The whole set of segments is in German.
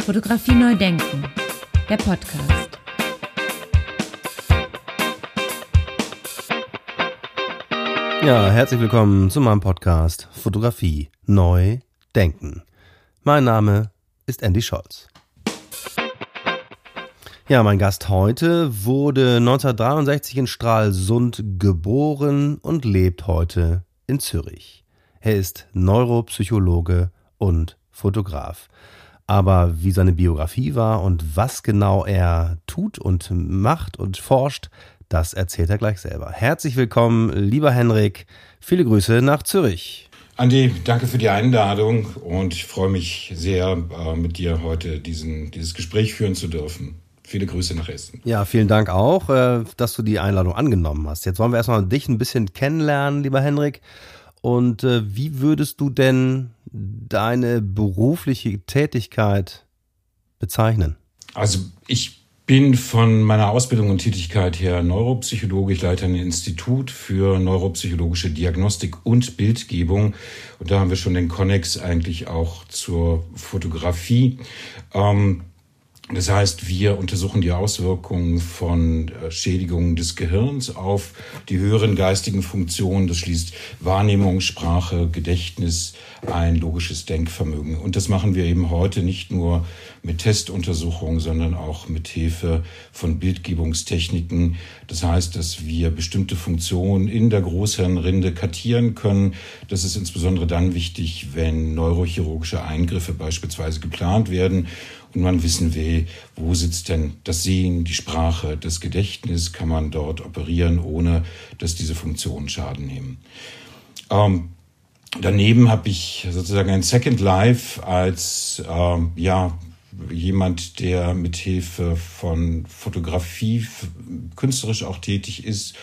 Fotografie neu denken, der Podcast. Ja, herzlich willkommen zu meinem Podcast Fotografie neu denken. Mein Name ist Andy Scholz. Ja, mein Gast heute wurde 1963 in Stralsund geboren und lebt heute in Zürich. Er ist Neuropsychologe und Fotograf. Aber wie seine Biografie war und was genau er tut und macht und forscht, das erzählt er gleich selber. Herzlich willkommen, lieber Henrik. Viele Grüße nach Zürich. Andi, danke für die Einladung und ich freue mich sehr, äh, mit dir heute diesen, dieses Gespräch führen zu dürfen. Viele Grüße nach Essen. Ja, vielen Dank auch, äh, dass du die Einladung angenommen hast. Jetzt wollen wir erstmal dich ein bisschen kennenlernen, lieber Henrik. Und äh, wie würdest du denn deine berufliche Tätigkeit bezeichnen? Also ich bin von meiner Ausbildung und Tätigkeit her Neuropsychologe. Ich leite ein Institut für neuropsychologische Diagnostik und Bildgebung. Und da haben wir schon den Konnex eigentlich auch zur Fotografie. Ähm, das heißt, wir untersuchen die Auswirkungen von äh, Schädigungen des Gehirns auf die höheren geistigen Funktionen. Das schließt Wahrnehmung, Sprache, Gedächtnis ein, logisches Denkvermögen. Und das machen wir eben heute nicht nur mit Testuntersuchungen, sondern auch mit Hilfe von Bildgebungstechniken. Das heißt, dass wir bestimmte Funktionen in der Großhirnrinde kartieren können. Das ist insbesondere dann wichtig, wenn neurochirurgische Eingriffe beispielsweise geplant werden und man wissen will, wo sitzt denn das Sehen, die Sprache, das Gedächtnis, kann man dort operieren, ohne dass diese Funktionen Schaden nehmen. Ähm, daneben habe ich sozusagen ein Second Life als ähm, ja jemand, der mit Hilfe von Fotografie künstlerisch auch tätig ist.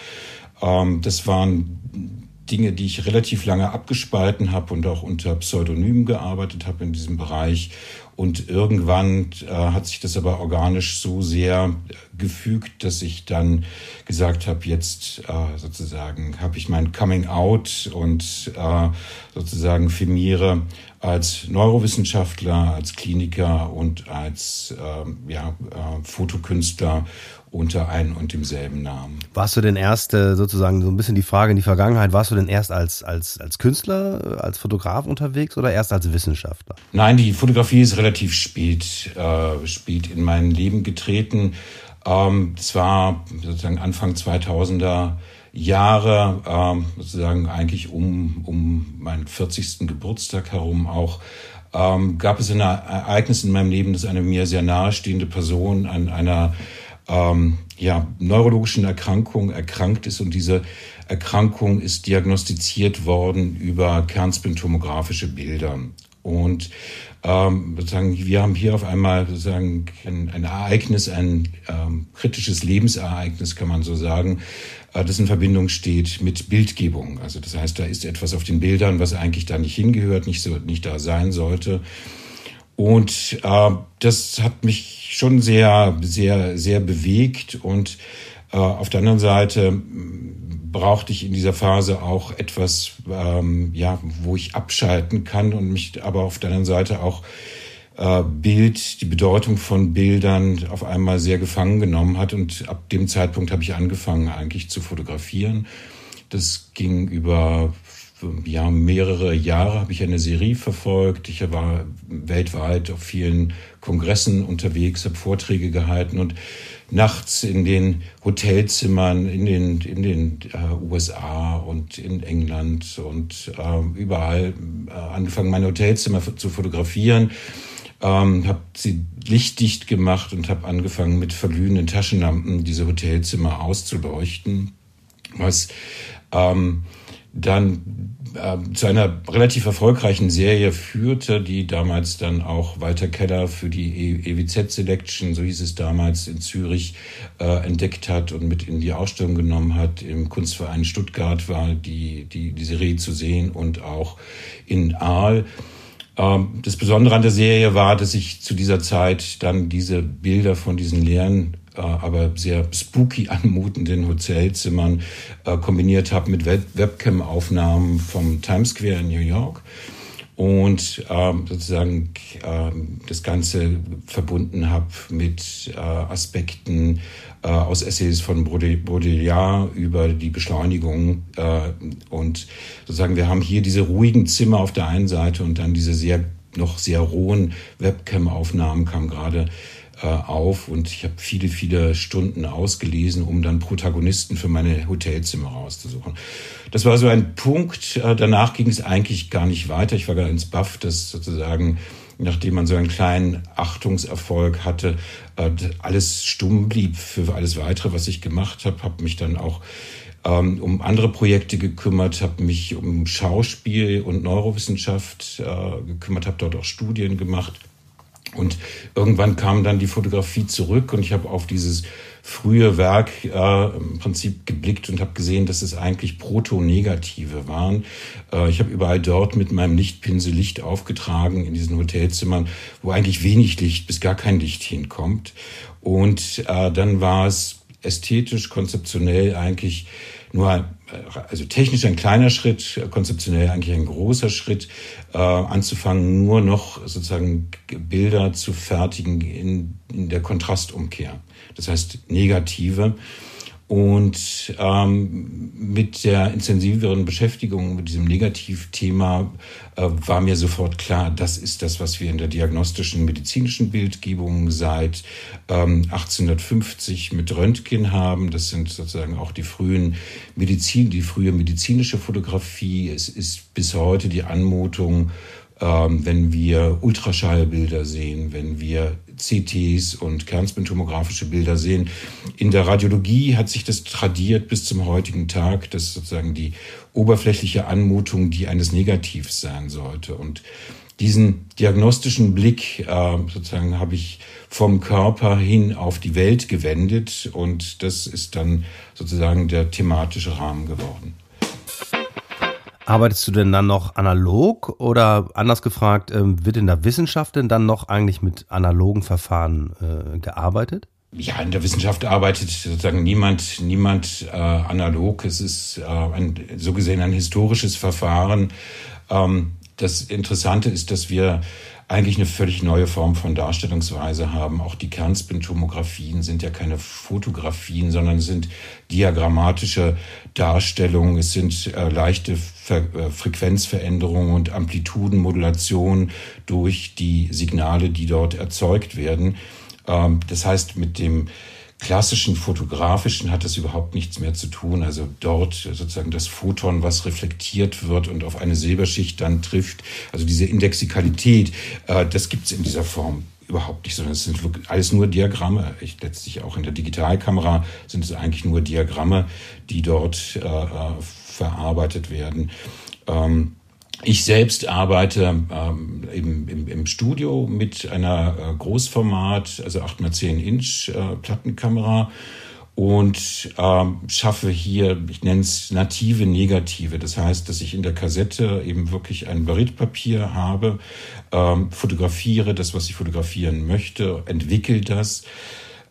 Ähm, das waren Dinge, die ich relativ lange abgespalten habe und auch unter Pseudonym gearbeitet habe in diesem Bereich und irgendwann äh, hat sich das aber organisch so sehr gefügt, dass ich dann gesagt habe, jetzt äh, sozusagen habe ich mein Coming Out und äh, sozusagen firmiere als Neurowissenschaftler, als Kliniker und als äh, ja, äh, Fotokünstler unter einem und demselben Namen. Warst du denn erst äh, sozusagen so ein bisschen die Frage in die Vergangenheit, warst du denn erst als, als, als Künstler, äh, als Fotograf unterwegs oder erst als Wissenschaftler? Nein, die Fotografie ist relativ spät, äh, spät in mein Leben getreten. Ähm, es war sozusagen Anfang 2000er Jahre, ähm, sozusagen eigentlich um, um meinen 40. Geburtstag herum auch, ähm, gab es ein Ereignis in meinem Leben, dass eine mir sehr nahestehende Person an einer ähm, ja, neurologischen Erkrankung erkrankt ist und diese Erkrankung ist diagnostiziert worden über kernspintomografische Bilder. Und ähm, sozusagen, wir haben hier auf einmal sozusagen ein, ein Ereignis, ein ähm, kritisches Lebensereignis, kann man so sagen, äh, das in Verbindung steht mit Bildgebung. Also das heißt, da ist etwas auf den Bildern, was eigentlich da nicht hingehört, nicht so, nicht da sein sollte. Und äh, das hat mich schon sehr, sehr, sehr bewegt. Und äh, auf der anderen Seite brauchte ich in dieser Phase auch etwas, ähm, ja, wo ich abschalten kann und mich aber auf der anderen Seite auch äh, Bild, die Bedeutung von Bildern auf einmal sehr gefangen genommen hat. Und ab dem Zeitpunkt habe ich angefangen eigentlich zu fotografieren. Das ging über ja, mehrere Jahre habe ich eine Serie verfolgt. Ich war weltweit auf vielen Kongressen unterwegs, habe Vorträge gehalten und nachts in den Hotelzimmern in den, in den äh, USA und in England und äh, überall äh, angefangen, meine Hotelzimmer zu fotografieren. Ähm, habe sie lichtdicht gemacht und habe angefangen mit verglühenden Taschenlampen diese Hotelzimmer auszuleuchten, was ähm, dann äh, zu einer relativ erfolgreichen Serie führte, die damals dann auch Walter Keller für die EWZ Selection, so hieß es damals in Zürich, äh, entdeckt hat und mit in die Ausstellung genommen hat. Im Kunstverein Stuttgart war die, die, die Serie zu sehen und auch in Aal. Ähm, das Besondere an der Serie war, dass ich zu dieser Zeit dann diese Bilder von diesen leeren aber sehr spooky anmutenden Hotelzimmern äh, kombiniert habe mit Web Webcam-Aufnahmen vom Times Square in New York. und ähm, sozusagen ähm, das Ganze verbunden habe mit äh, Aspekten äh, aus Essays von Baudrillard über die Beschleunigung äh, und sozusagen wir haben hier diese ruhigen Zimmer auf der einen Seite und dann diese sehr noch sehr rohen Webcam-Aufnahmen kamen gerade äh, auf und ich habe viele, viele Stunden ausgelesen, um dann Protagonisten für meine Hotelzimmer rauszusuchen. Das war so ein Punkt. Äh, danach ging es eigentlich gar nicht weiter. Ich war gar ins Buff, dass sozusagen nachdem man so einen kleinen Achtungserfolg hatte, äh, alles stumm blieb für alles weitere, was ich gemacht habe, habe mich dann auch ähm, um andere Projekte gekümmert, habe mich um Schauspiel und Neurowissenschaft äh, gekümmert, habe dort auch Studien gemacht und irgendwann kam dann die Fotografie zurück und ich habe auf dieses frühe Werk äh, im Prinzip geblickt und habe gesehen, dass es eigentlich Proto-Negative waren. Äh, ich habe überall dort mit meinem Lichtpinsel Licht aufgetragen in diesen Hotelzimmern, wo eigentlich wenig Licht bis gar kein Licht hinkommt. Und äh, dann war es ästhetisch, konzeptionell eigentlich nur also technisch ein kleiner Schritt, konzeptionell eigentlich ein großer Schritt, äh, anzufangen, nur noch sozusagen Bilder zu fertigen in, in der Kontrastumkehr. Das heißt negative und ähm, mit der intensiveren Beschäftigung mit diesem Negativthema äh, war mir sofort klar, das ist das, was wir in der diagnostischen medizinischen Bildgebung seit ähm, 1850 mit Röntgen haben. Das sind sozusagen auch die frühen Medizin, die frühe medizinische Fotografie. Es ist bis heute die Anmutung ähm, wenn wir Ultraschallbilder sehen, wenn wir CTs und kernspintomografische Bilder sehen. In der Radiologie hat sich das tradiert bis zum heutigen Tag, dass sozusagen die oberflächliche Anmutung die eines Negativs sein sollte. Und diesen diagnostischen Blick äh, sozusagen habe ich vom Körper hin auf die Welt gewendet und das ist dann sozusagen der thematische Rahmen geworden. Arbeitest du denn dann noch analog oder anders gefragt, ähm, wird in der Wissenschaft denn dann noch eigentlich mit analogen Verfahren äh, gearbeitet? Ja, in der Wissenschaft arbeitet sozusagen niemand, niemand äh, analog. Es ist äh, ein, so gesehen ein historisches Verfahren. Ähm, das Interessante ist, dass wir eigentlich eine völlig neue Form von Darstellungsweise haben. Auch die Kernspintomographien sind ja keine Fotografien, sondern sind diagrammatische Darstellungen. Es sind äh, leichte Ver äh, Frequenzveränderungen und Amplitudenmodulation durch die Signale, die dort erzeugt werden. Ähm, das heißt, mit dem klassischen fotografischen hat das überhaupt nichts mehr zu tun. Also dort sozusagen das Photon, was reflektiert wird und auf eine Silberschicht dann trifft, also diese Indexikalität, äh, das gibt's in dieser Form überhaupt nicht, sondern es sind wirklich alles nur Diagramme. Ich, letztlich auch in der Digitalkamera sind es eigentlich nur Diagramme, die dort äh, äh verarbeitet werden. Ähm, ich selbst arbeite ähm, im, im, im Studio mit einer äh, Großformat, also 8x10 Inch äh, Plattenkamera und ähm, schaffe hier, ich nenne es native Negative. Das heißt, dass ich in der Kassette eben wirklich ein Baritpapier habe, ähm, fotografiere das, was ich fotografieren möchte, entwickle das,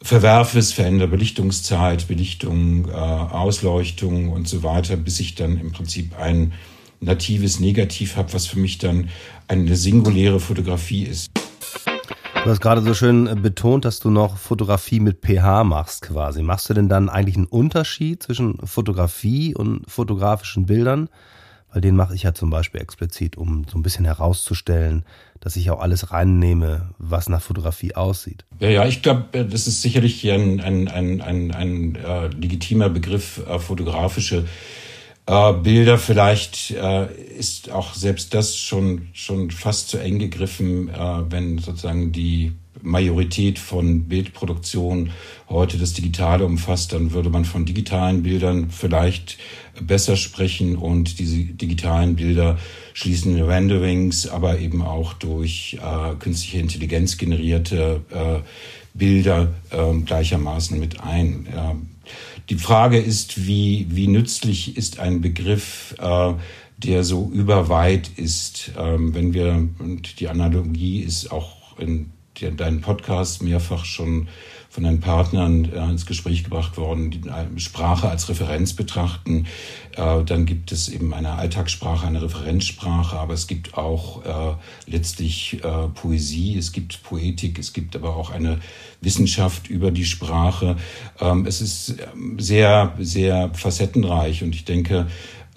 verwerfe es, verändere Belichtungszeit, Belichtung, äh, Ausleuchtung und so weiter, bis ich dann im Prinzip ein natives Negativ habe, was für mich dann eine singuläre Fotografie ist. Du hast gerade so schön betont, dass du noch Fotografie mit pH machst quasi. Machst du denn dann eigentlich einen Unterschied zwischen Fotografie und fotografischen Bildern? Weil den mache ich ja zum Beispiel explizit, um so ein bisschen herauszustellen, dass ich auch alles reinnehme, was nach Fotografie aussieht. Ja, ja, ich glaube, das ist sicherlich ein, ein, ein, ein, ein äh, legitimer Begriff, äh, fotografische äh, Bilder. Vielleicht äh, ist auch selbst das schon, schon fast zu eng gegriffen, äh, wenn sozusagen die Majorität von Bildproduktion heute das Digitale umfasst, dann würde man von digitalen Bildern vielleicht besser sprechen und diese digitalen Bilder schließen Renderings, aber eben auch durch äh, künstliche Intelligenz generierte äh, Bilder äh, gleichermaßen mit ein. Die Frage ist, wie, wie nützlich ist ein Begriff, äh, der so überweit ist, ähm, wenn wir, und die Analogie ist auch in deinen Podcast mehrfach schon von den Partnern äh, ins Gespräch gebracht worden, die Sprache als Referenz betrachten. Äh, dann gibt es eben eine Alltagssprache, eine Referenzsprache, aber es gibt auch äh, letztlich äh, Poesie, es gibt Poetik, es gibt aber auch eine Wissenschaft über die Sprache. Ähm, es ist ähm, sehr, sehr facettenreich und ich denke,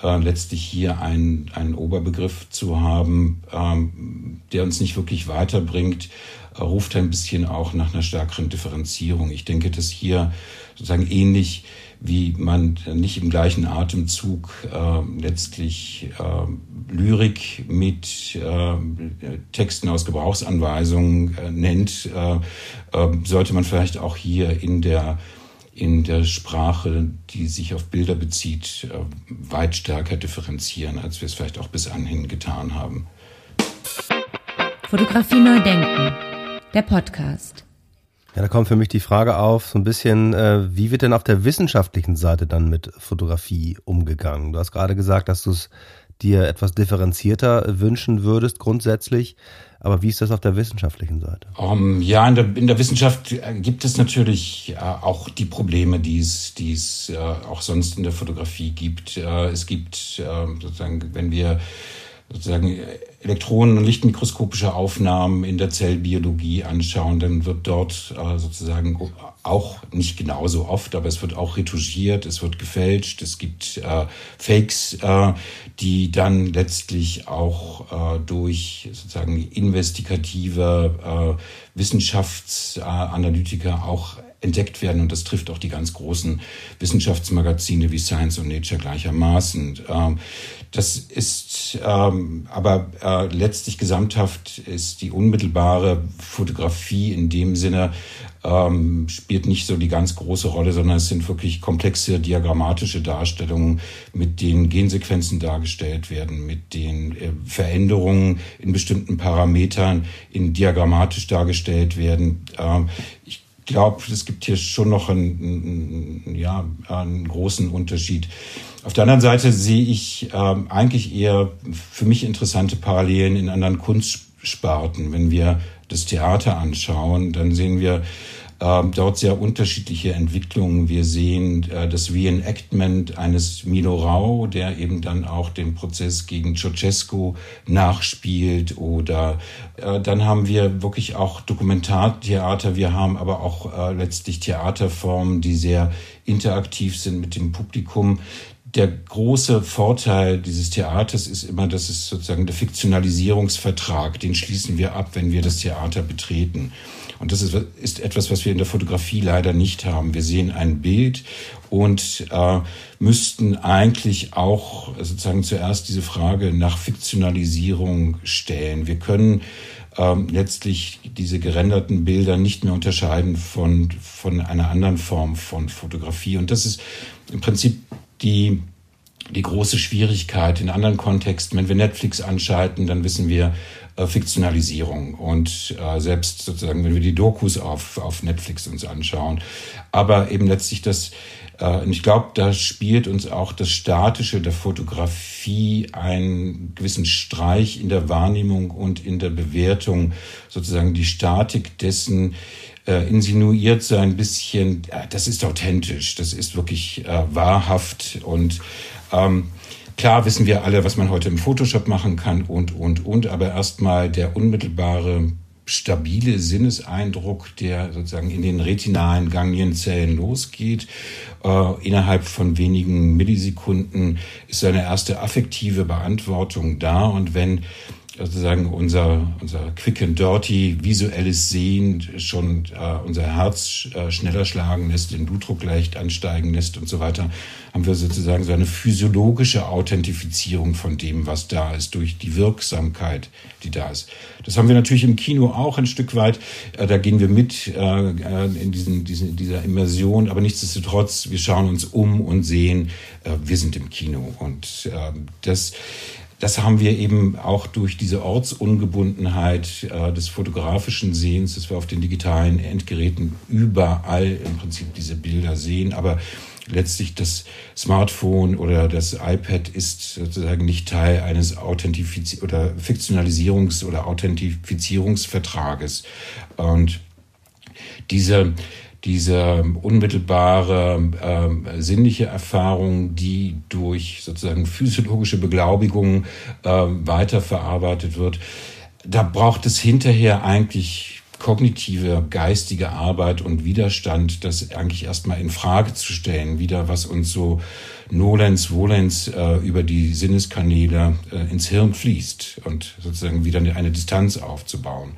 äh, letztlich hier einen, einen Oberbegriff zu haben, ähm, der uns nicht wirklich weiterbringt, ruft ein bisschen auch nach einer stärkeren Differenzierung. Ich denke, dass hier sozusagen ähnlich wie man nicht im gleichen Atemzug äh, letztlich äh, Lyrik mit äh, Texten aus Gebrauchsanweisungen äh, nennt, äh, äh, sollte man vielleicht auch hier in der in der Sprache, die sich auf Bilder bezieht, weit stärker differenzieren, als wir es vielleicht auch bis anhin getan haben. Fotografie neu denken der Podcast. Ja, da kommt für mich die Frage auf, so ein bisschen, äh, wie wird denn auf der wissenschaftlichen Seite dann mit Fotografie umgegangen? Du hast gerade gesagt, dass du es dir etwas differenzierter wünschen würdest grundsätzlich. Aber wie ist das auf der wissenschaftlichen Seite? Um, ja, in der, in der Wissenschaft gibt es natürlich äh, auch die Probleme, die es, die es äh, auch sonst in der Fotografie gibt. Äh, es gibt äh, sozusagen, wenn wir sozusagen Elektronen- und Lichtmikroskopische Aufnahmen in der Zellbiologie anschauen, dann wird dort äh, sozusagen auch nicht genauso oft, aber es wird auch retuschiert, es wird gefälscht, es gibt äh, Fakes, äh, die dann letztlich auch äh, durch sozusagen investigative äh, Wissenschaftsanalytiker auch entdeckt werden und das trifft auch die ganz großen Wissenschaftsmagazine wie Science und Nature gleichermaßen. Ähm, das ist ähm, aber äh, letztlich gesamthaft ist die unmittelbare Fotografie in dem Sinne ähm, spielt nicht so die ganz große Rolle, sondern es sind wirklich komplexe diagrammatische Darstellungen, mit denen Gensequenzen dargestellt werden, mit den äh, Veränderungen in bestimmten Parametern in diagrammatisch dargestellt werden. Ich glaube, es gibt hier schon noch einen, einen, ja, einen großen Unterschied. Auf der anderen Seite sehe ich ähm, eigentlich eher für mich interessante Parallelen in anderen Kunstsparten. Wenn wir das Theater anschauen, dann sehen wir dort sehr unterschiedliche Entwicklungen. Wir sehen äh, das Reenactment eines Milo Rau, der eben dann auch den Prozess gegen Ceausescu nachspielt. Oder äh, dann haben wir wirklich auch Dokumentartheater. Wir haben aber auch äh, letztlich Theaterformen, die sehr interaktiv sind mit dem Publikum der große Vorteil dieses Theaters ist immer, dass es sozusagen der Fiktionalisierungsvertrag, den schließen wir ab, wenn wir das Theater betreten. Und das ist, ist etwas, was wir in der Fotografie leider nicht haben. Wir sehen ein Bild und äh, müssten eigentlich auch sozusagen zuerst diese Frage nach Fiktionalisierung stellen. Wir können ähm, letztlich diese gerenderten Bilder nicht mehr unterscheiden von, von einer anderen Form von Fotografie. Und das ist im Prinzip die, die große Schwierigkeit in anderen Kontexten. Wenn wir Netflix anschalten, dann wissen wir, äh, Fiktionalisierung und äh, selbst sozusagen, wenn wir die Dokus auf, auf Netflix uns anschauen. Aber eben letztlich das, äh, und ich glaube, da spielt uns auch das Statische der Fotografie einen gewissen Streich in der Wahrnehmung und in der Bewertung, sozusagen die Statik dessen, äh, insinuiert so ein bisschen, äh, das ist authentisch, das ist wirklich äh, wahrhaft und ähm, Klar wissen wir alle, was man heute im Photoshop machen kann und, und, und, aber erstmal der unmittelbare stabile Sinneseindruck, der sozusagen in den retinalen Ganglienzellen losgeht. Äh, innerhalb von wenigen Millisekunden ist eine erste affektive Beantwortung da. Und wenn sozusagen unser, unser quick and dirty visuelles Sehen schon äh, unser Herz äh, schneller schlagen lässt, den Blutdruck leicht ansteigen lässt und so weiter, haben wir sozusagen so eine physiologische Authentifizierung von dem, was da ist, durch die Wirksamkeit, die da ist. Das haben wir natürlich im Kino auch ein Stück weit. Äh, da gehen wir mit äh, äh in diesen, diesen, dieser Immersion, aber nichtsdestotrotz, wir schauen uns um und sehen, äh, wir sind im Kino. Und äh, das das haben wir eben auch durch diese Ortsungebundenheit äh, des fotografischen Sehens, dass wir auf den digitalen Endgeräten überall im Prinzip diese Bilder sehen. Aber letztlich das Smartphone oder das iPad ist sozusagen nicht Teil eines Authentifiz oder Fiktionalisierungs- oder Authentifizierungsvertrages. Und diese diese unmittelbare äh, sinnliche Erfahrung, die durch sozusagen physiologische Beglaubigung äh, weiterverarbeitet wird, da braucht es hinterher eigentlich kognitive, geistige Arbeit und Widerstand, das eigentlich erstmal in Frage zu stellen, wieder was uns so nolens volens äh, über die Sinneskanäle äh, ins Hirn fließt und sozusagen wieder eine Distanz aufzubauen.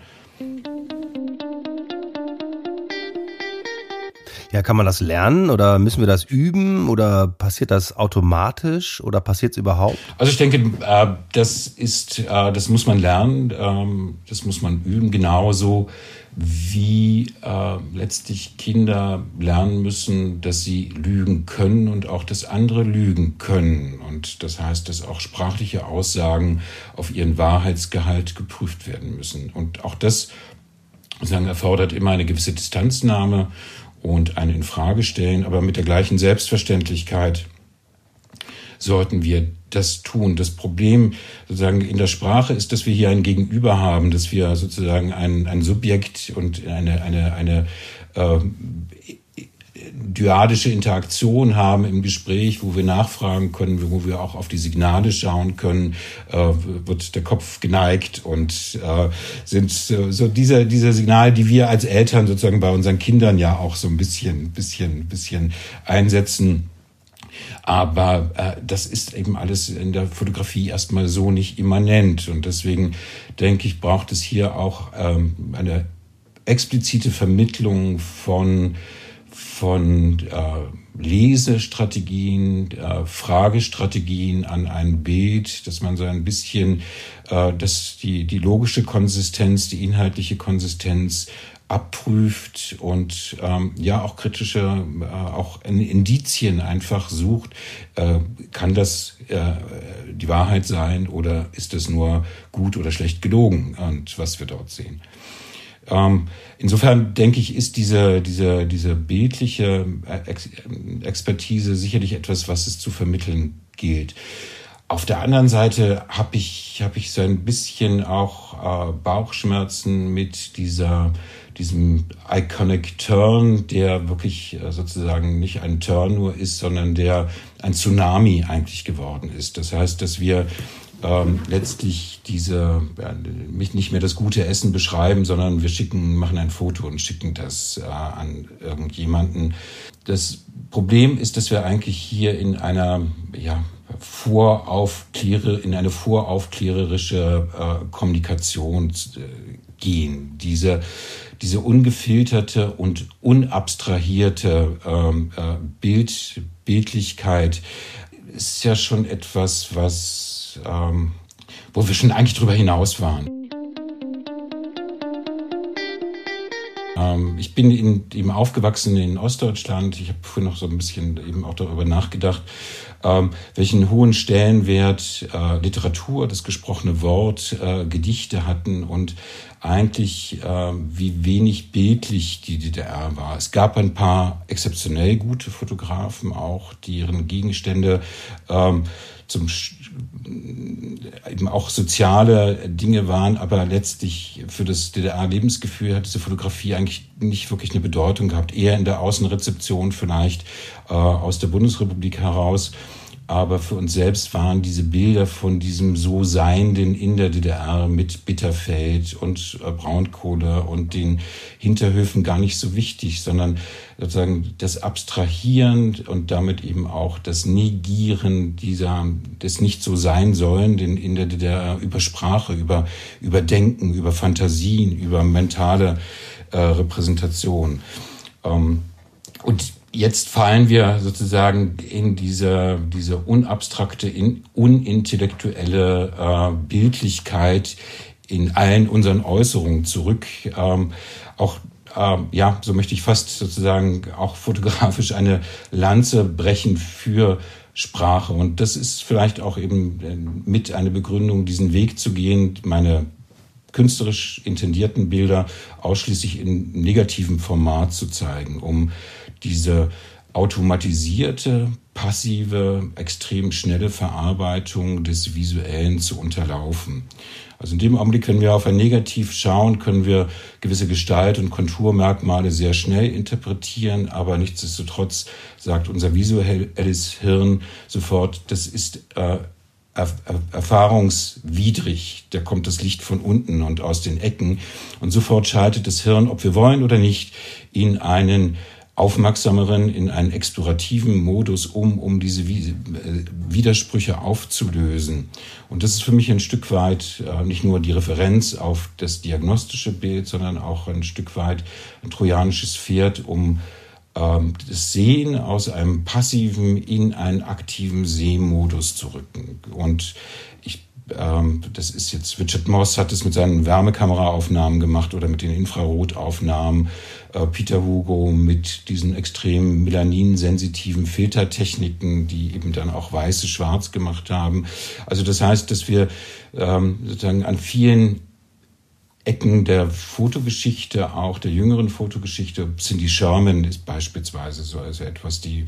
Ja, kann man das lernen oder müssen wir das üben oder passiert das automatisch oder passiert es überhaupt? Also ich denke, äh, das ist, äh, das muss man lernen, ähm, das muss man üben, genauso wie äh, letztlich Kinder lernen müssen, dass sie lügen können und auch, dass andere lügen können. Und das heißt, dass auch sprachliche Aussagen auf ihren Wahrheitsgehalt geprüft werden müssen. Und auch das sagen, erfordert immer eine gewisse Distanznahme und eine Infrage stellen, aber mit der gleichen Selbstverständlichkeit sollten wir das tun. Das Problem sozusagen in der Sprache ist, dass wir hier ein Gegenüber haben, dass wir sozusagen ein, ein Subjekt und eine, eine, eine äh, dyadische Interaktion haben im Gespräch, wo wir nachfragen können, wo wir auch auf die Signale schauen können, äh, wird der Kopf geneigt und äh, sind so, so diese, diese Signale, die wir als Eltern sozusagen bei unseren Kindern ja auch so ein bisschen, bisschen, bisschen einsetzen. Aber äh, das ist eben alles in der Fotografie erstmal so nicht immanent. Und deswegen denke ich, braucht es hier auch ähm, eine explizite Vermittlung von von äh, Lesestrategien, äh, Fragestrategien an ein Bild, dass man so ein bisschen äh, dass die, die logische Konsistenz, die inhaltliche Konsistenz abprüft und ähm, ja auch kritische, äh, auch Indizien einfach sucht. Äh, kann das äh, die Wahrheit sein oder ist es nur gut oder schlecht gelogen und was wir dort sehen? Ähm, insofern denke ich, ist diese, diese, diese bildliche Ex Expertise sicherlich etwas, was es zu vermitteln gilt. Auf der anderen Seite habe ich, hab ich so ein bisschen auch äh, Bauchschmerzen mit dieser, diesem Iconic Turn, der wirklich äh, sozusagen nicht ein Turn nur ist, sondern der ein Tsunami eigentlich geworden ist. Das heißt, dass wir ähm, letztlich diese ja, nicht mehr das gute Essen beschreiben, sondern wir schicken, machen ein Foto und schicken das äh, an irgendjemanden. Das Problem ist, dass wir eigentlich hier in einer ja, voraufkläre, in eine voraufklärerische äh, Kommunikation äh, gehen. Diese, diese ungefilterte und unabstrahierte ähm, äh, Bild, Bildlichkeit ist ja schon etwas, was ähm, wo wir schon eigentlich drüber hinaus waren. Ähm, ich bin in, eben aufgewachsen in Ostdeutschland. Ich habe vorhin noch so ein bisschen eben auch darüber nachgedacht, ähm, welchen hohen Stellenwert äh, Literatur, das gesprochene Wort, äh, Gedichte hatten und eigentlich äh, wie wenig bildlich die DDR war. Es gab ein paar exzeptionell gute Fotografen auch, die ihren Gegenstände ähm, zum eben auch soziale Dinge waren, aber letztlich für das DDR-Lebensgefühl hat diese Fotografie eigentlich nicht wirklich eine Bedeutung gehabt, eher in der Außenrezeption vielleicht äh, aus der Bundesrepublik heraus aber für uns selbst waren diese Bilder von diesem so Seienden in der DDR mit Bitterfeld und äh, Braunkohle und den Hinterhöfen gar nicht so wichtig, sondern sozusagen das Abstrahieren und damit eben auch das Negieren dieser, des nicht so sein sollen, den in der DDR über Sprache, über, über Denken, über Fantasien, über mentale äh, Repräsentation. Ähm, und jetzt fallen wir sozusagen in diese, diese unabstrakte, in, unintellektuelle äh, Bildlichkeit in allen unseren Äußerungen zurück. Ähm, auch ähm, ja, so möchte ich fast sozusagen auch fotografisch eine Lanze brechen für Sprache. Und das ist vielleicht auch eben äh, mit einer Begründung, diesen Weg zu gehen, meine künstlerisch intendierten Bilder ausschließlich in negativem Format zu zeigen, um diese automatisierte, passive, extrem schnelle Verarbeitung des Visuellen zu unterlaufen. Also in dem Augenblick, wenn wir auf ein Negativ schauen, können wir gewisse Gestalt- und Konturmerkmale sehr schnell interpretieren, aber nichtsdestotrotz sagt unser visuelles Hirn sofort, das ist äh, erfahrungswidrig. Da kommt das Licht von unten und aus den Ecken. Und sofort schaltet das Hirn, ob wir wollen oder nicht, in einen aufmerksameren, in einen explorativen Modus um, um diese äh, Widersprüche aufzulösen. Und das ist für mich ein Stück weit äh, nicht nur die Referenz auf das diagnostische Bild, sondern auch ein Stück weit ein trojanisches Pferd, um ähm, das Sehen aus einem passiven in einen aktiven Sehmodus zu rücken. Und ich das ist jetzt, Richard Moss hat es mit seinen Wärmekameraaufnahmen gemacht oder mit den Infrarotaufnahmen. Äh, Peter Hugo mit diesen extrem melaninsensitiven Filtertechniken, die eben dann auch weiße schwarz gemacht haben. Also das heißt, dass wir ähm, sozusagen an vielen Ecken der Fotogeschichte, auch der jüngeren Fotogeschichte. Cindy Sherman ist beispielsweise so also etwas, die,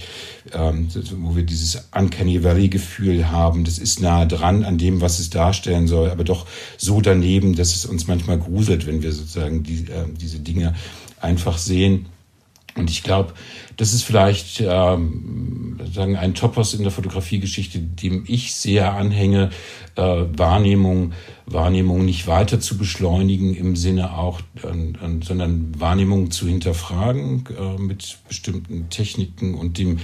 ähm, wo wir dieses Uncanny Valley-Gefühl haben. Das ist nahe dran an dem, was es darstellen soll, aber doch so daneben, dass es uns manchmal gruselt, wenn wir sozusagen die, äh, diese Dinge einfach sehen. Und ich glaube, das ist vielleicht ähm, sagen ein Topos in der Fotografiegeschichte, dem ich sehr anhänge, äh, Wahrnehmung, Wahrnehmung nicht weiter zu beschleunigen im Sinne auch, äh, äh, sondern Wahrnehmung zu hinterfragen äh, mit bestimmten Techniken und dem,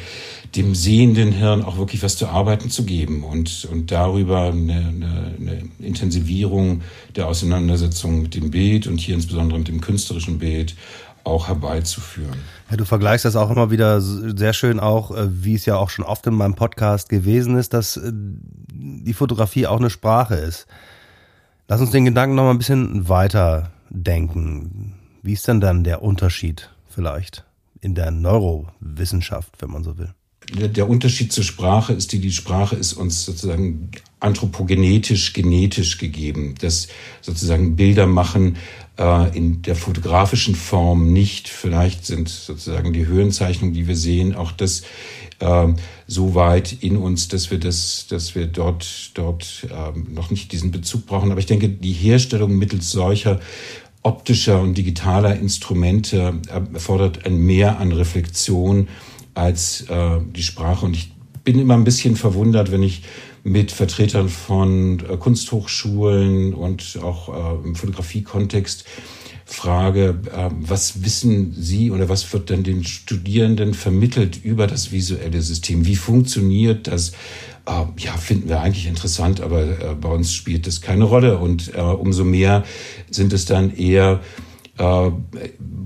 dem sehenden Hirn auch wirklich was zu arbeiten zu geben und, und darüber eine, eine, eine Intensivierung der Auseinandersetzung mit dem Bild und hier insbesondere mit dem künstlerischen Bild auch herbeizuführen. Ja, du vergleichst das auch immer wieder sehr schön auch, äh, wie es ja auch schon oft in meinem Podcast gewesen ist, dass äh, die Fotografie auch eine Sprache ist. Lass uns den Gedanken noch mal ein bisschen weiter denken. Wie ist denn dann der Unterschied vielleicht in der Neurowissenschaft, wenn man so will? Der Unterschied zur Sprache ist die, die Sprache ist uns sozusagen anthropogenetisch, genetisch gegeben. Das sozusagen Bilder machen äh, in der fotografischen Form nicht. Vielleicht sind sozusagen die Höhenzeichnungen, die wir sehen, auch das äh, so weit in uns, dass wir das, dass wir dort, dort äh, noch nicht diesen Bezug brauchen. Aber ich denke, die Herstellung mittels solcher optischer und digitaler Instrumente erfordert ein Mehr an Reflexion als äh, die Sprache. Und ich bin immer ein bisschen verwundert, wenn ich mit Vertretern von äh, Kunsthochschulen und auch äh, im Fotografiekontext frage, äh, was wissen Sie oder was wird dann den Studierenden vermittelt über das visuelle System? Wie funktioniert das? Äh, ja, finden wir eigentlich interessant, aber äh, bei uns spielt das keine Rolle. Und äh, umso mehr sind es dann eher äh,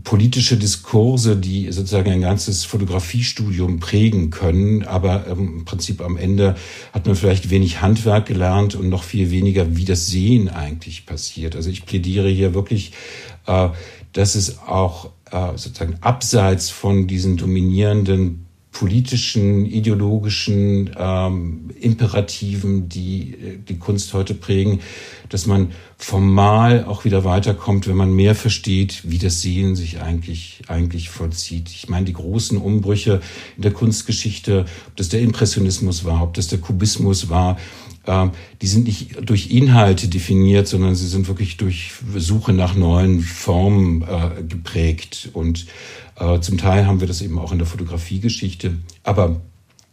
politische Diskurse, die sozusagen ein ganzes Fotografiestudium prägen können. Aber ähm, im Prinzip am Ende hat man vielleicht wenig Handwerk gelernt und noch viel weniger, wie das Sehen eigentlich passiert. Also ich plädiere hier wirklich, äh, dass es auch äh, sozusagen abseits von diesen dominierenden politischen, ideologischen ähm, Imperativen, die äh, die Kunst heute prägen, dass man formal auch wieder weiterkommt, wenn man mehr versteht, wie das Sehen sich eigentlich, eigentlich vollzieht. Ich meine, die großen Umbrüche in der Kunstgeschichte, ob das der Impressionismus war, ob das der Kubismus war, äh, die sind nicht durch Inhalte definiert, sondern sie sind wirklich durch Suche nach neuen Formen äh, geprägt und zum Teil haben wir das eben auch in der Fotografiegeschichte. Aber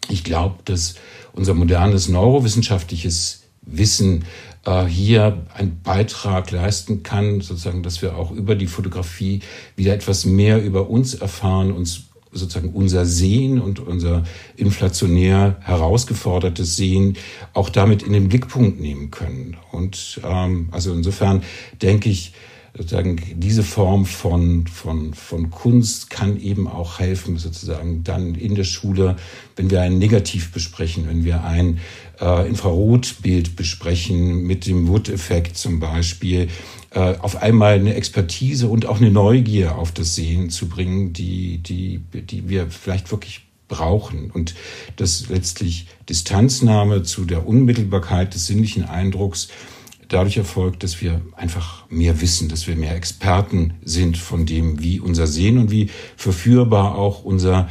ich glaube, dass unser modernes neurowissenschaftliches Wissen äh, hier einen Beitrag leisten kann, sozusagen, dass wir auch über die Fotografie wieder etwas mehr über uns erfahren, uns sozusagen unser Sehen und unser inflationär herausgefordertes Sehen auch damit in den Blickpunkt nehmen können. Und ähm, also insofern denke ich, sozusagen diese Form von, von, von Kunst kann eben auch helfen, sozusagen dann in der Schule, wenn wir ein Negativ besprechen, wenn wir ein äh, Infrarotbild besprechen mit dem Wood-Effekt zum Beispiel, äh, auf einmal eine Expertise und auch eine Neugier auf das Sehen zu bringen, die, die, die wir vielleicht wirklich brauchen. Und dass letztlich Distanznahme zu der Unmittelbarkeit des sinnlichen Eindrucks dadurch erfolgt, dass wir einfach mehr wissen, dass wir mehr Experten sind von dem, wie unser Sehen und wie verführbar auch unser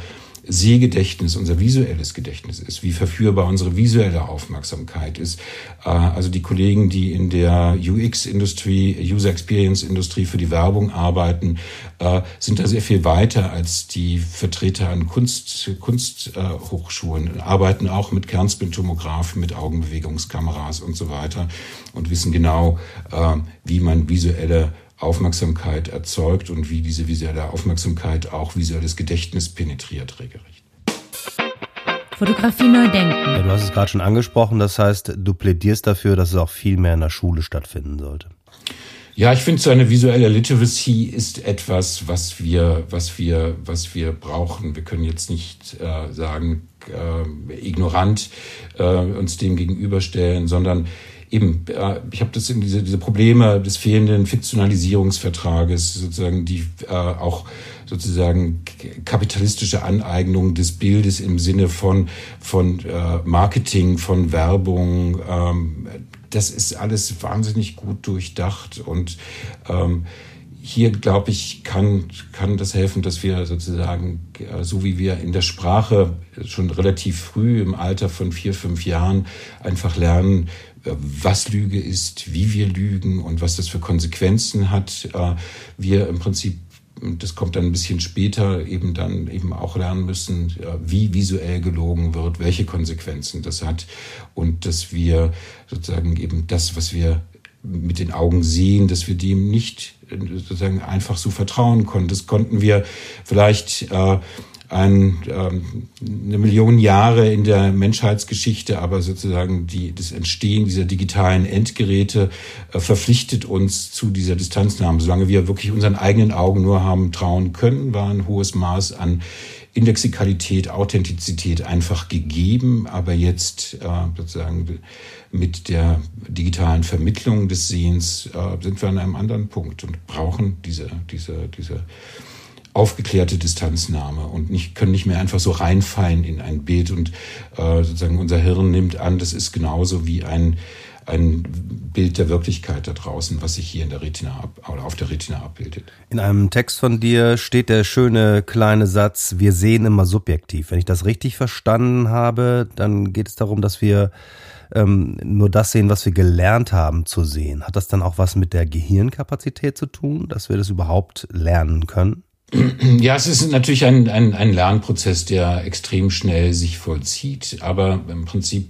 Sehgedächtnis, unser visuelles Gedächtnis ist, wie verführbar unsere visuelle Aufmerksamkeit ist. Äh, also die Kollegen, die in der UX-Industrie, User Experience-Industrie für die Werbung arbeiten, äh, sind da sehr viel weiter als die Vertreter an Kunst, Kunsthochschulen, arbeiten auch mit Kernspintomographen, mit Augenbewegungskameras und so weiter und wissen genau, äh, wie man visuelle Aufmerksamkeit erzeugt und wie diese visuelle Aufmerksamkeit auch visuelles Gedächtnis penetriert regelrecht. Fotografie neu denken. Ja, du hast es gerade schon angesprochen, das heißt, du plädierst dafür, dass es auch viel mehr in der Schule stattfinden sollte. Ja, ich finde, so eine visuelle Literacy ist etwas, was wir, was wir, was wir brauchen. Wir können jetzt nicht äh, sagen, äh, ignorant äh, uns dem gegenüberstellen, sondern eben, äh, ich habe das in diese, diese Probleme des fehlenden Fiktionalisierungsvertrages, sozusagen, die äh, auch sozusagen kapitalistische Aneignung des Bildes im Sinne von, von äh, Marketing, von Werbung. Ähm, das ist alles wahnsinnig gut durchdacht und ähm, hier, glaube ich, kann, kann das helfen, dass wir sozusagen, äh, so wie wir in der Sprache schon relativ früh im Alter von vier, fünf Jahren einfach lernen, was Lüge ist, wie wir lügen und was das für Konsequenzen hat. Äh, wir im Prinzip das kommt dann ein bisschen später, eben dann eben auch lernen müssen, äh, wie visuell gelogen wird, welche Konsequenzen das hat und dass wir sozusagen eben das, was wir mit den Augen sehen, dass wir dem nicht äh, sozusagen einfach so vertrauen konnten. Das konnten wir vielleicht äh, ein, ähm, eine Million Jahre in der Menschheitsgeschichte, aber sozusagen die, das Entstehen dieser digitalen Endgeräte äh, verpflichtet uns zu dieser Distanznahme. Solange wir wirklich unseren eigenen Augen nur haben trauen können, war ein hohes Maß an Indexikalität, Authentizität einfach gegeben, aber jetzt äh, sozusagen mit der digitalen Vermittlung des Sehens äh, sind wir an einem anderen Punkt und brauchen diese, diese, diese aufgeklärte Distanznahme und nicht, können nicht mehr einfach so reinfallen in ein Bild und äh, sozusagen unser Hirn nimmt an, das ist genauso wie ein, ein Bild der Wirklichkeit da draußen, was sich hier in der Retina ab, oder auf der Retina abbildet. In einem Text von dir steht der schöne kleine Satz, wir sehen immer subjektiv. Wenn ich das richtig verstanden habe, dann geht es darum, dass wir ähm, nur das sehen, was wir gelernt haben zu sehen. Hat das dann auch was mit der Gehirnkapazität zu tun, dass wir das überhaupt lernen können? Ja, es ist natürlich ein, ein, ein Lernprozess, der extrem schnell sich vollzieht, aber im Prinzip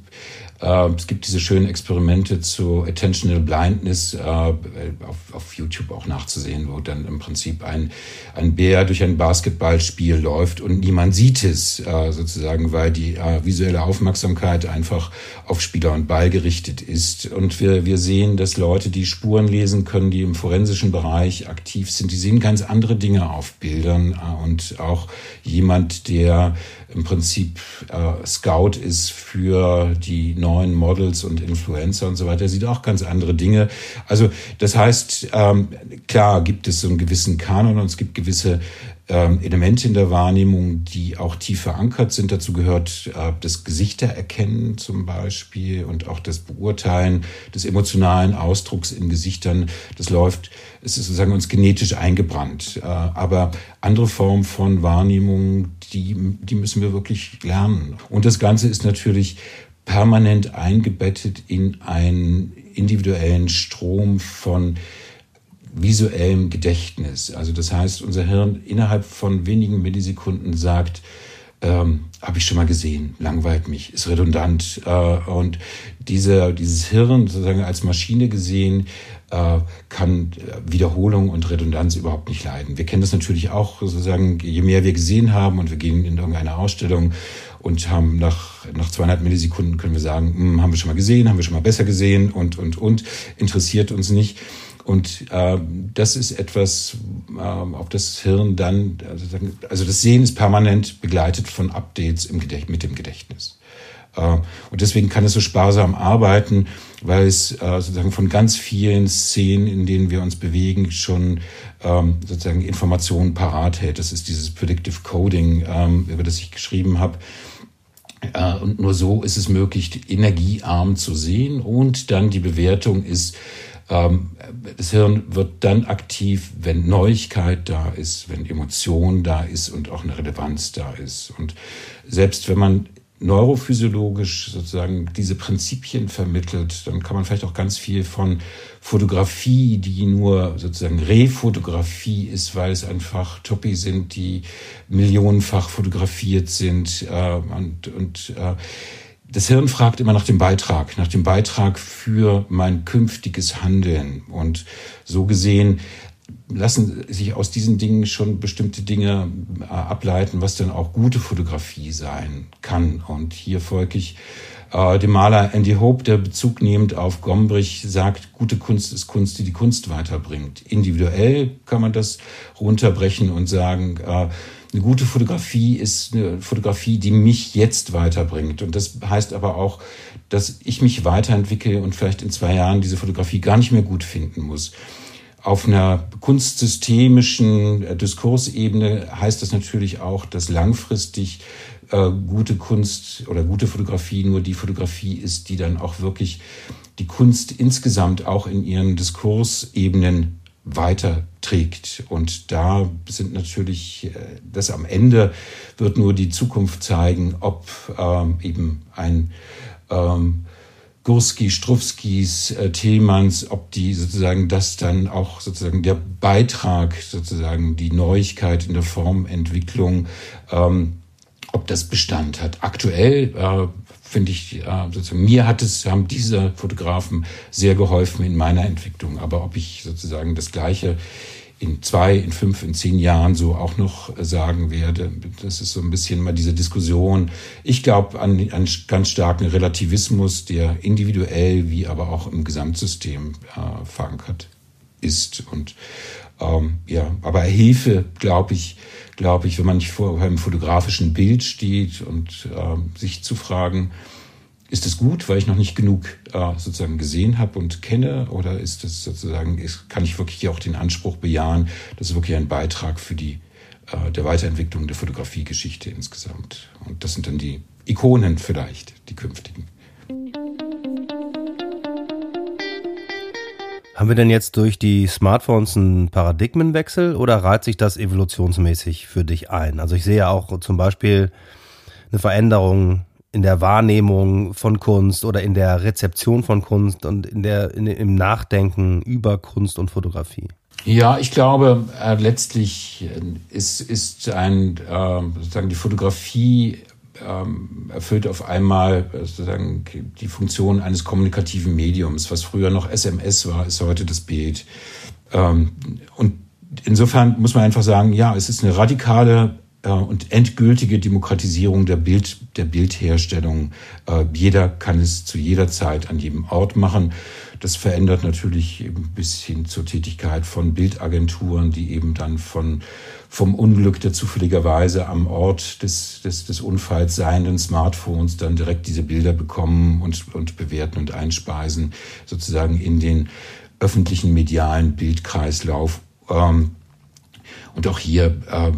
es gibt diese schönen Experimente zu Attentional Blindness äh, auf, auf YouTube auch nachzusehen, wo dann im Prinzip ein, ein Bär durch ein Basketballspiel läuft und niemand sieht es äh, sozusagen, weil die äh, visuelle Aufmerksamkeit einfach auf Spieler und Ball gerichtet ist. Und wir, wir sehen, dass Leute, die Spuren lesen können, die im forensischen Bereich aktiv sind, die sehen ganz andere Dinge auf Bildern und auch jemand, der im Prinzip äh, Scout ist für die neuen Models und Influencer und so weiter, sieht auch ganz andere Dinge. Also das heißt, ähm, klar gibt es so einen gewissen Kanon und es gibt gewisse ähm, Elemente in der Wahrnehmung, die auch tief verankert sind. Dazu gehört äh, das Gesichtererkennen zum Beispiel und auch das Beurteilen des emotionalen Ausdrucks in Gesichtern. Das läuft, es ist sozusagen uns genetisch eingebrannt. Äh, aber andere Formen von Wahrnehmung, die, die müssen wir wirklich lernen. Und das Ganze ist natürlich permanent eingebettet in einen individuellen Strom von visuellem Gedächtnis. Also das heißt, unser Hirn innerhalb von wenigen Millisekunden sagt, ähm, habe ich schon mal gesehen, langweilt mich, ist redundant. Äh, und diese, dieses Hirn sozusagen als Maschine gesehen äh, kann Wiederholung und Redundanz überhaupt nicht leiden. Wir kennen das natürlich auch sozusagen, je mehr wir gesehen haben und wir gehen in irgendeine Ausstellung und haben nach, nach 200 Millisekunden können wir sagen, hm, haben wir schon mal gesehen, haben wir schon mal besser gesehen und, und, und, interessiert uns nicht. Und äh, das ist etwas, äh, auf das Hirn dann, also, also das Sehen ist permanent begleitet von Updates im Gedächt mit dem Gedächtnis. Äh, und deswegen kann es so sparsam arbeiten, weil es äh, sozusagen von ganz vielen Szenen, in denen wir uns bewegen, schon ähm, sozusagen Informationen parat hält. Das ist dieses Predictive Coding, ähm, über das ich geschrieben habe. Äh, und nur so ist es möglich, energiearm zu sehen. Und dann die Bewertung ist, das Hirn wird dann aktiv, wenn Neuigkeit da ist, wenn Emotion da ist und auch eine Relevanz da ist. Und selbst wenn man neurophysiologisch sozusagen diese Prinzipien vermittelt, dann kann man vielleicht auch ganz viel von Fotografie, die nur sozusagen Refotografie ist, weil es einfach Topi sind, die millionenfach fotografiert sind äh, und, und äh, das Hirn fragt immer nach dem Beitrag, nach dem Beitrag für mein künftiges Handeln. Und so gesehen lassen sich aus diesen Dingen schon bestimmte Dinge äh, ableiten, was dann auch gute Fotografie sein kann. Und hier folge ich äh, dem Maler Andy Hope, der Bezug nehmend auf Gombrich sagt, gute Kunst ist Kunst, die die Kunst weiterbringt. Individuell kann man das runterbrechen und sagen, äh, eine gute Fotografie ist eine Fotografie, die mich jetzt weiterbringt. Und das heißt aber auch, dass ich mich weiterentwickle und vielleicht in zwei Jahren diese Fotografie gar nicht mehr gut finden muss. Auf einer kunstsystemischen äh, Diskursebene heißt das natürlich auch, dass langfristig äh, gute Kunst oder gute Fotografie nur die Fotografie ist, die dann auch wirklich die Kunst insgesamt auch in ihren Diskursebenen weiterträgt. Und da sind natürlich, äh, das am Ende wird nur die Zukunft zeigen, ob ähm, eben ein ähm, Gurski, Strufskis, äh, Thälmanns, ob die sozusagen das dann auch sozusagen der Beitrag, sozusagen die Neuigkeit in der Formentwicklung, ähm, ob das Bestand hat. Aktuell äh, finde ich, äh, sozusagen, mir hat es, haben diese Fotografen sehr geholfen in meiner Entwicklung. Aber ob ich sozusagen das Gleiche in zwei, in fünf, in zehn Jahren so auch noch sagen werde. Das ist so ein bisschen mal diese Diskussion. Ich glaube an einen ganz starken Relativismus, der individuell wie aber auch im Gesamtsystem äh, verankert ist. Und ähm, ja, aber Hilfe, glaube ich, glaube ich, wenn man nicht vor einem fotografischen Bild steht und äh, sich zu fragen, ist es gut, weil ich noch nicht genug äh, sozusagen gesehen habe und kenne, oder ist es sozusagen, ist, kann ich wirklich auch den Anspruch bejahen, das ist wirklich ein Beitrag für die äh, der Weiterentwicklung der Fotografiegeschichte insgesamt. Und das sind dann die Ikonen vielleicht, die künftigen. Haben wir denn jetzt durch die Smartphones einen Paradigmenwechsel oder reiht sich das evolutionsmäßig für dich ein? Also ich sehe ja auch zum Beispiel eine Veränderung in der Wahrnehmung von Kunst oder in der Rezeption von Kunst und in der, in, im Nachdenken über Kunst und Fotografie. Ja, ich glaube, äh, letztlich ist, ist ein, äh, sozusagen die Fotografie ähm, erfüllt auf einmal äh, sozusagen die Funktion eines kommunikativen Mediums. Was früher noch SMS war, ist heute das Bild. Ähm, und insofern muss man einfach sagen, ja, es ist eine radikale und endgültige Demokratisierung der Bild, der Bildherstellung. Äh, jeder kann es zu jeder Zeit an jedem Ort machen. Das verändert natürlich bis hin zur Tätigkeit von Bildagenturen, die eben dann von vom Unglück der zufälligerweise am Ort des, des, des Unfalls seienden Smartphones dann direkt diese Bilder bekommen und, und bewerten und einspeisen, sozusagen in den öffentlichen medialen Bildkreislauf. Ähm, und auch hier äh,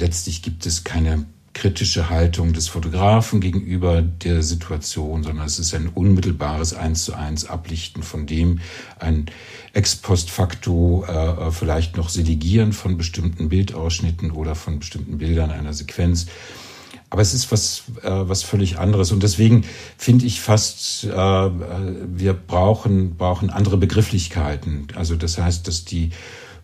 letztlich gibt es keine kritische Haltung des Fotografen gegenüber der Situation, sondern es ist ein unmittelbares eins zu eins Ablichten von dem, ein ex post facto äh, äh, vielleicht noch Selegieren von bestimmten Bildausschnitten oder von bestimmten Bildern einer Sequenz. Aber es ist was, äh, was völlig anderes. Und deswegen finde ich fast, äh, äh wir brauchen, brauchen andere Begrifflichkeiten. Also das heißt, dass die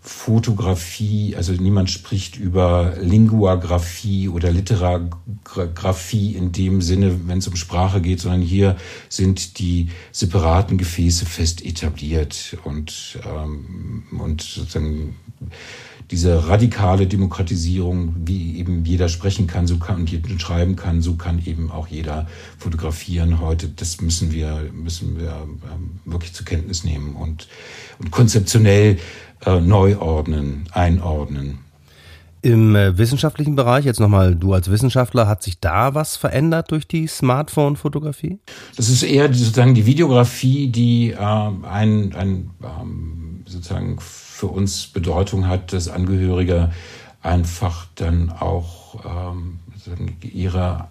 Fotografie, also niemand spricht über Linguagraphie oder Literagraphie in dem Sinne, wenn es um Sprache geht, sondern hier sind die separaten Gefäße fest etabliert und, ähm, und sozusagen diese radikale Demokratisierung, wie eben jeder sprechen kann, so kann und jeder schreiben kann, so kann eben auch jeder fotografieren heute. Das müssen wir, müssen wir ähm, wirklich zur Kenntnis nehmen und, und konzeptionell äh, neu ordnen, einordnen. Im äh, wissenschaftlichen Bereich, jetzt nochmal du als Wissenschaftler, hat sich da was verändert durch die Smartphone-Fotografie? Das ist eher sozusagen die Videografie, die äh, ein, ein ähm, sozusagen für uns Bedeutung hat, dass Angehörige einfach dann auch ähm, ihre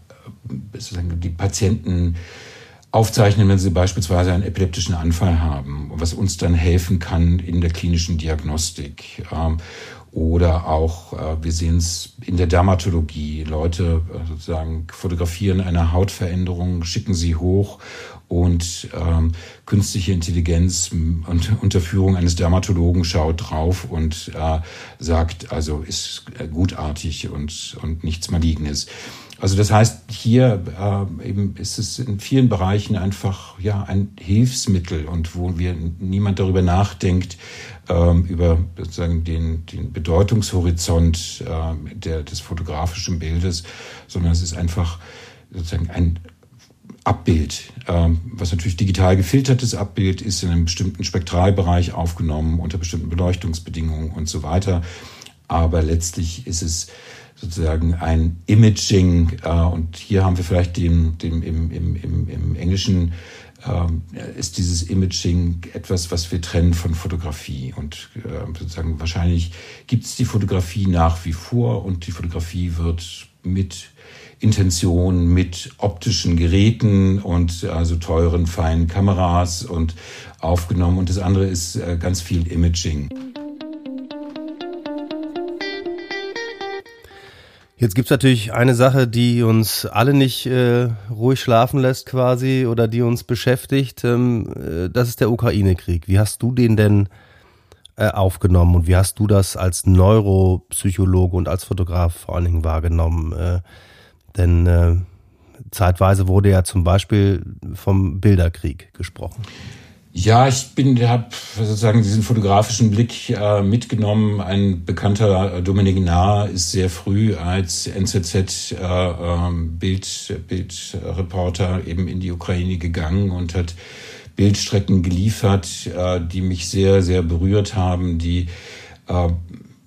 sozusagen die Patienten aufzeichnen, wenn sie beispielsweise einen epileptischen Anfall haben, was uns dann helfen kann in der klinischen Diagnostik. Ähm, oder auch, äh, wir sehen es in der Dermatologie. Leute äh, sozusagen fotografieren eine Hautveränderung, schicken sie hoch und ähm, künstliche Intelligenz und unter Führung eines Dermatologen schaut drauf und äh, sagt, also ist gutartig und, und nichts Malignes. Also das heißt, hier äh, eben ist es in vielen Bereichen einfach ja ein Hilfsmittel und wo wir niemand darüber nachdenkt ähm, über sozusagen den, den Bedeutungshorizont äh, der, des fotografischen Bildes, sondern es ist einfach sozusagen ein Abbild, ähm, was natürlich digital gefiltertes Abbild ist, in einem bestimmten Spektralbereich aufgenommen, unter bestimmten Beleuchtungsbedingungen und so weiter. Aber letztlich ist es sozusagen ein Imaging, äh, und hier haben wir vielleicht den, den im, im, im, im Englischen äh, ist dieses Imaging etwas, was wir trennen von Fotografie. Und äh, sozusagen wahrscheinlich gibt es die Fotografie nach wie vor und die Fotografie wird mit Intention, mit optischen Geräten und also teuren, feinen Kameras und aufgenommen. Und das andere ist äh, ganz viel Imaging. Jetzt gibt's natürlich eine Sache, die uns alle nicht äh, ruhig schlafen lässt quasi oder die uns beschäftigt. Ähm, äh, das ist der Ukraine-Krieg. Wie hast du den denn äh, aufgenommen und wie hast du das als Neuropsychologe und als Fotograf vor allen Dingen wahrgenommen? Äh, denn äh, zeitweise wurde ja zum Beispiel vom Bilderkrieg gesprochen. Ja, ich bin, habe sozusagen diesen fotografischen Blick äh, mitgenommen. Ein bekannter äh, Dominik Nahr ist sehr früh als NZZ äh, ähm, Bild, Bildreporter eben in die Ukraine gegangen und hat Bildstrecken geliefert, äh, die mich sehr, sehr berührt haben, die äh,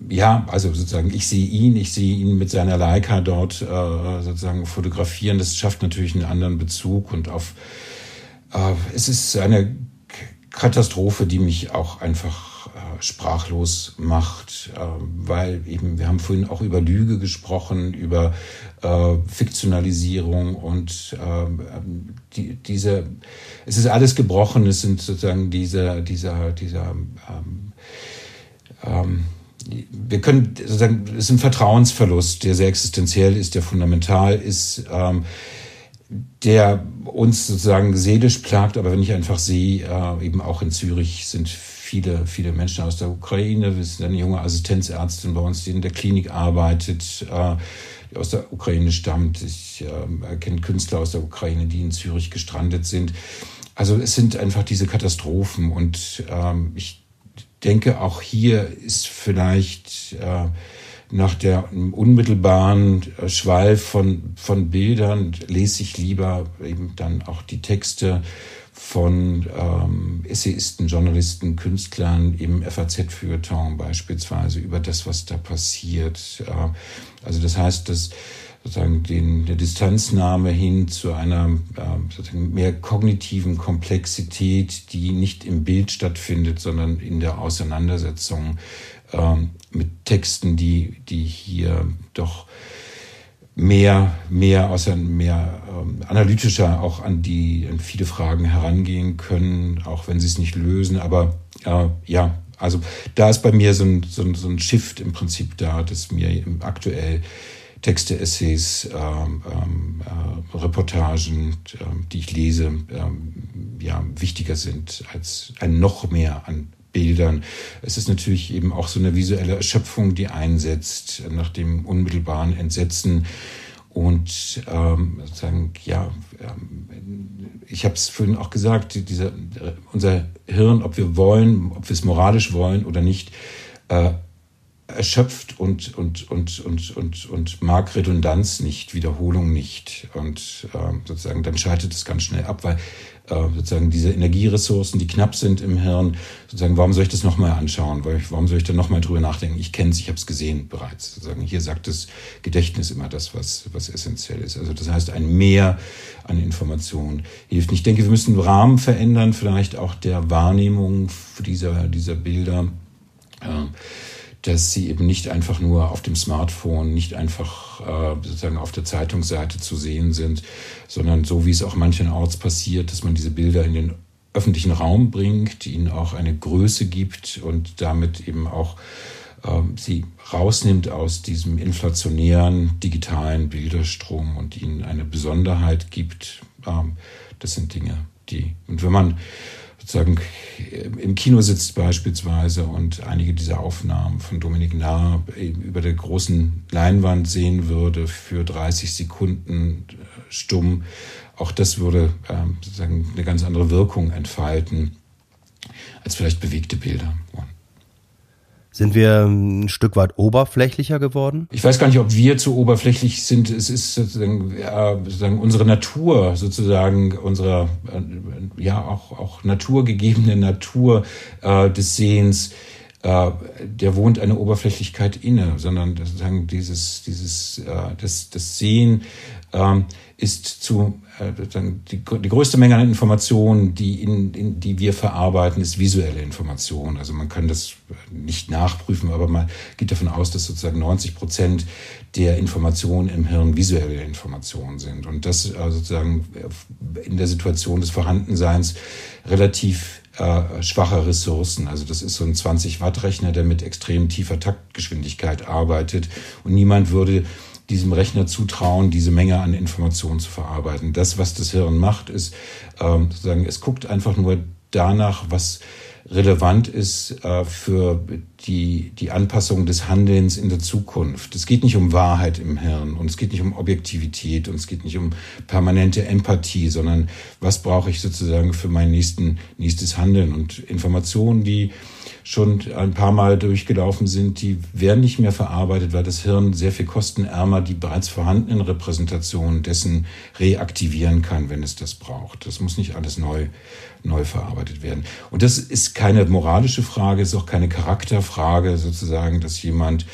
ja, also sozusagen, ich sehe ihn, ich sehe ihn mit seiner Leica dort äh, sozusagen fotografieren. Das schafft natürlich einen anderen Bezug und auf äh, es ist eine Katastrophe, die mich auch einfach äh, sprachlos macht, äh, weil eben, wir haben vorhin auch über Lüge gesprochen, über äh, Fiktionalisierung und äh, die, diese, es ist alles gebrochen, es sind sozusagen dieser, dieser, dieser, ähm, ähm, wir können sozusagen, es ist ein Vertrauensverlust, der sehr existenziell ist, der fundamental ist. Ähm, der uns sozusagen seelisch plagt, aber wenn ich einfach sehe, äh, eben auch in Zürich sind viele, viele Menschen aus der Ukraine. Wir sind eine junge Assistenzärztin bei uns, die in der Klinik arbeitet, äh, die aus der Ukraine stammt. Ich äh, kenne Künstler aus der Ukraine, die in Zürich gestrandet sind. Also es sind einfach diese Katastrophen und ähm, ich denke, auch hier ist vielleicht äh, nach der unmittelbaren Schwall von, von Bildern lese ich lieber eben dann auch die Texte von ähm, Essayisten, Journalisten, Künstlern im FAZ-Feuilleton beispielsweise über das, was da passiert. Äh, also das heißt, dass sozusagen den, der Distanznahme hin zu einer äh, mehr kognitiven Komplexität, die nicht im Bild stattfindet, sondern in der Auseinandersetzung ähm, mit Texten, die, die hier doch mehr, mehr, außer mehr ähm, analytischer auch an die, an viele Fragen herangehen können, auch wenn sie es nicht lösen. Aber äh, ja, also da ist bei mir so ein, so ein, so ein Shift im Prinzip da, dass mir aktuell Texte, Essays, ähm, ähm, äh, Reportagen, äh, die ich lese, ähm, ja, wichtiger sind als ein noch mehr an Bildern. Es ist natürlich eben auch so eine visuelle Erschöpfung, die einsetzt nach dem unmittelbaren Entsetzen. Und ähm, sozusagen, ja, ähm, ich habe es vorhin auch gesagt, dieser, unser Hirn, ob wir wollen, ob wir es moralisch wollen oder nicht, äh, erschöpft und, und, und, und, und, und mag Redundanz nicht, Wiederholung nicht. Und äh, sozusagen dann schaltet es ganz schnell ab, weil äh, sozusagen diese Energieressourcen, die knapp sind im Hirn, sozusagen, warum soll ich das nochmal anschauen? Warum soll ich da nochmal drüber nachdenken? Ich kenne es, ich habe es gesehen bereits. Sozusagen, hier sagt das Gedächtnis immer das, was, was essentiell ist. Also das heißt, ein Mehr an Informationen hilft. Ich denke, wir müssen den Rahmen verändern, vielleicht auch der Wahrnehmung dieser, dieser Bilder. Äh, dass sie eben nicht einfach nur auf dem Smartphone, nicht einfach äh, sozusagen auf der Zeitungsseite zu sehen sind, sondern so wie es auch manchenorts passiert, dass man diese Bilder in den öffentlichen Raum bringt, ihnen auch eine Größe gibt und damit eben auch äh, sie rausnimmt aus diesem inflationären digitalen Bilderstrom und ihnen eine Besonderheit gibt. Ähm, das sind Dinge, die, und wenn man sozusagen im Kino sitzt beispielsweise und einige dieser Aufnahmen von Dominik Nahr über der großen Leinwand sehen würde für 30 Sekunden äh, stumm, auch das würde ähm, sozusagen eine ganz andere Wirkung entfalten als vielleicht bewegte Bilder. Sind wir ein Stück weit oberflächlicher geworden? Ich weiß gar nicht, ob wir zu oberflächlich sind. Es ist sozusagen, ja, sozusagen unsere Natur, sozusagen unsere äh, ja auch auch naturgegebene Natur äh, des Sehens. Äh, der wohnt eine Oberflächlichkeit inne, sondern sozusagen dieses dieses äh, das das Sehen ähm, ist zu äh, die, die größte Menge an Informationen, die, in, in, die wir verarbeiten, ist visuelle Information. Also man kann das nicht nachprüfen, aber man geht davon aus, dass sozusagen 90 Prozent der Informationen im Hirn visuelle Informationen sind. Und das äh, sozusagen in der Situation des Vorhandenseins relativ äh, schwache Ressourcen. Also das ist so ein 20 Watt Rechner, der mit extrem tiefer Taktgeschwindigkeit arbeitet. Und niemand würde diesem Rechner zutrauen, diese Menge an Informationen zu verarbeiten. Das, was das Hirn macht, ist ähm, sozusagen, es guckt einfach nur danach, was relevant ist äh, für die, die Anpassung des Handelns in der Zukunft. Es geht nicht um Wahrheit im Hirn und es geht nicht um Objektivität und es geht nicht um permanente Empathie, sondern was brauche ich sozusagen für mein nächsten, nächstes Handeln und Informationen, die schon ein paar Mal durchgelaufen sind, die werden nicht mehr verarbeitet, weil das Hirn sehr viel kostenärmer die bereits vorhandenen Repräsentationen dessen reaktivieren kann, wenn es das braucht. Das muss nicht alles neu, neu verarbeitet werden. Und das ist keine moralische Frage, ist auch keine Charakterfrage, sozusagen, dass jemand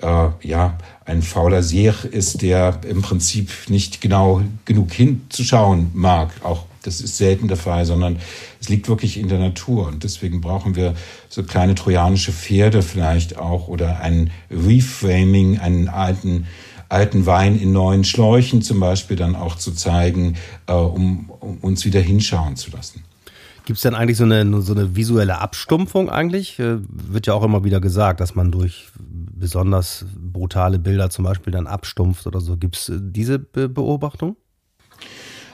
äh, ja ein fauler Seher ist, der im Prinzip nicht genau genug hinzuschauen mag, auch das ist selten der Fall, sondern es liegt wirklich in der Natur. Und deswegen brauchen wir so kleine trojanische Pferde vielleicht auch oder ein Reframing, einen alten alten Wein in neuen Schläuchen zum Beispiel dann auch zu zeigen, äh, um, um uns wieder hinschauen zu lassen. Gibt es denn eigentlich so eine, so eine visuelle Abstumpfung eigentlich? Äh, wird ja auch immer wieder gesagt, dass man durch besonders brutale Bilder zum Beispiel dann abstumpft oder so. Gibt es äh, diese Be Beobachtung?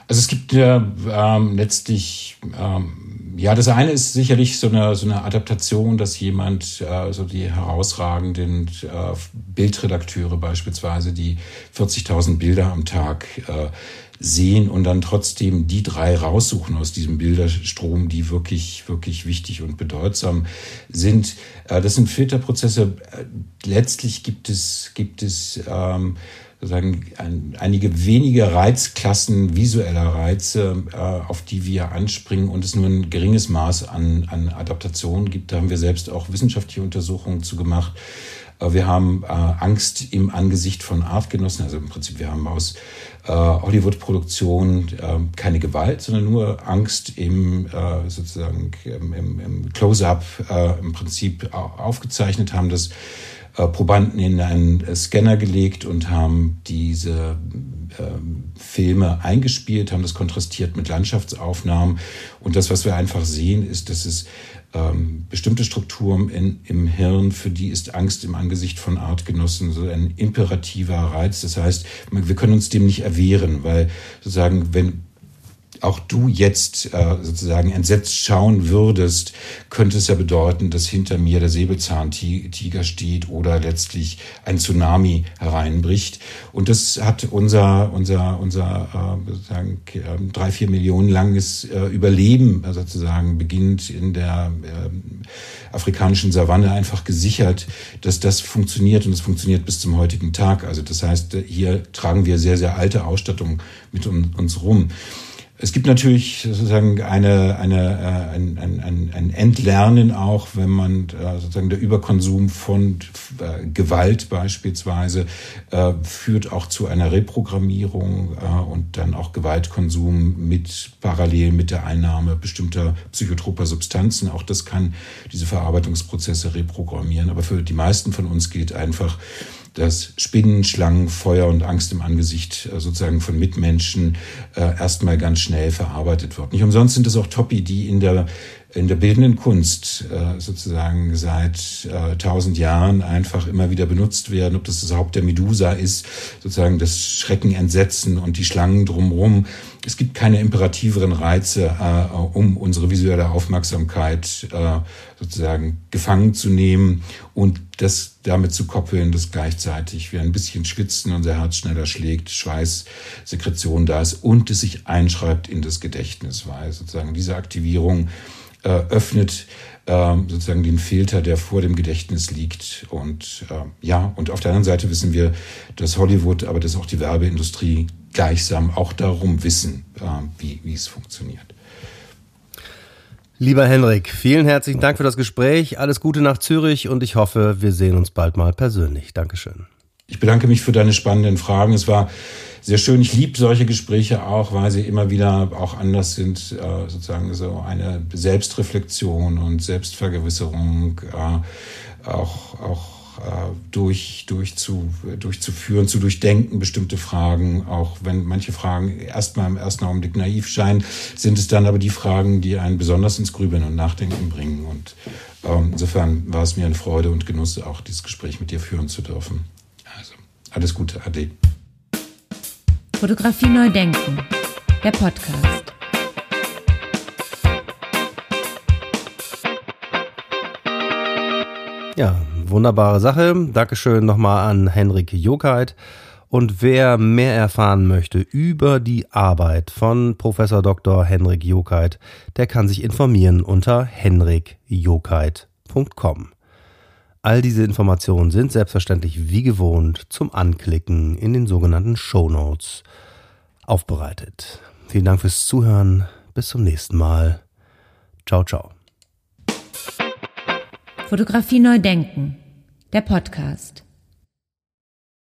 Also es gibt ja ähm, letztlich, ähm, ja, das eine ist sicherlich so eine, so eine Adaptation, dass jemand, äh, so die herausragenden äh, Bildredakteure beispielsweise, die 40.000 Bilder am Tag äh, sehen und dann trotzdem die drei raussuchen aus diesem Bilderstrom, die wirklich, wirklich wichtig und bedeutsam sind. Äh, das sind Filterprozesse. Äh, letztlich gibt es, gibt es, ähm, sozusagen ein, einige wenige Reizklassen visueller Reize, äh, auf die wir anspringen und es nur ein geringes Maß an, an Adaptation gibt. Da haben wir selbst auch wissenschaftliche Untersuchungen zu gemacht. Äh, wir haben äh, Angst im Angesicht von Artgenossen, also im Prinzip wir haben aus äh, Hollywood-Produktionen äh, keine Gewalt, sondern nur Angst im äh, sozusagen im, im, im Close-up äh, im Prinzip aufgezeichnet haben, dass Probanden in einen äh, Scanner gelegt und haben diese ähm, Filme eingespielt, haben das kontrastiert mit Landschaftsaufnahmen. Und das, was wir einfach sehen, ist, dass es ähm, bestimmte Strukturen in, im Hirn, für die ist Angst im Angesicht von Artgenossen so ein imperativer Reiz. Das heißt, wir können uns dem nicht erwehren, weil sozusagen, wenn auch du jetzt äh, sozusagen entsetzt schauen würdest, könnte es ja bedeuten, dass hinter mir der Säbelzahntiger steht oder letztlich ein Tsunami hereinbricht. Und das hat unser, unser, unser äh, sozusagen äh, drei, vier Millionen langes äh, Überleben äh, sozusagen beginnt in der äh, afrikanischen Savanne einfach gesichert, dass das funktioniert und es funktioniert bis zum heutigen Tag. Also das heißt, hier tragen wir sehr, sehr alte Ausstattung mit uns rum. Es gibt natürlich sozusagen eine, eine, äh, ein, ein, ein Entlernen auch, wenn man äh, sozusagen der Überkonsum von äh, Gewalt beispielsweise äh, führt auch zu einer Reprogrammierung äh, und dann auch Gewaltkonsum mit parallel mit der Einnahme bestimmter psychotroper Substanzen. Auch das kann diese Verarbeitungsprozesse reprogrammieren. Aber für die meisten von uns gilt einfach, dass Spinnen, Schlangen, Feuer und Angst im Angesicht äh, sozusagen von Mitmenschen äh, erstmal ganz schnell verarbeitet wird. Nicht umsonst sind es auch Topi, die in der in der bildenden Kunst äh, sozusagen seit äh, tausend Jahren einfach immer wieder benutzt werden, ob das das Haupt der Medusa ist, sozusagen das Schrecken, Entsetzen und die Schlangen drumherum. Es gibt keine imperativeren Reize, äh, um unsere visuelle Aufmerksamkeit äh, sozusagen gefangen zu nehmen und das damit zu koppeln, dass gleichzeitig wir ein bisschen schwitzen, unser Herz schneller schlägt, Schweißsekretion da ist und es sich einschreibt in das Gedächtnis, weil sozusagen diese Aktivierung äh, öffnet äh, sozusagen den Filter, der vor dem Gedächtnis liegt. Und äh, ja, und auf der anderen Seite wissen wir, dass Hollywood, aber dass auch die Werbeindustrie gleichsam auch darum wissen, äh, wie, wie es funktioniert. Lieber Henrik, vielen herzlichen Dank für das Gespräch. Alles Gute nach Zürich und ich hoffe, wir sehen uns bald mal persönlich. Dankeschön. Ich bedanke mich für deine spannenden Fragen. Es war sehr schön. Ich liebe solche Gespräche auch, weil sie immer wieder auch anders sind, äh, sozusagen so eine Selbstreflexion und Selbstvergewisserung, äh, auch, auch äh, durch, durch zu, durchzuführen, zu durchdenken bestimmte Fragen, auch wenn manche Fragen erstmal im ersten Augenblick naiv scheinen, sind es dann aber die Fragen, die einen besonders ins Grübeln und Nachdenken bringen. Und ähm, insofern war es mir eine Freude und Genuss, auch dieses Gespräch mit dir führen zu dürfen. Alles Gute, Ade. Fotografie neu denken, der Podcast. Ja, wunderbare Sache. Dankeschön nochmal an Henrik Jokait. Und wer mehr erfahren möchte über die Arbeit von Professor Dr. Henrik Jokait, der kann sich informieren unter henrikjokait.com. All diese Informationen sind selbstverständlich wie gewohnt zum Anklicken in den sogenannten Show Notes aufbereitet. Vielen Dank fürs Zuhören. Bis zum nächsten Mal. Ciao, ciao. Fotografie neu denken. Der Podcast.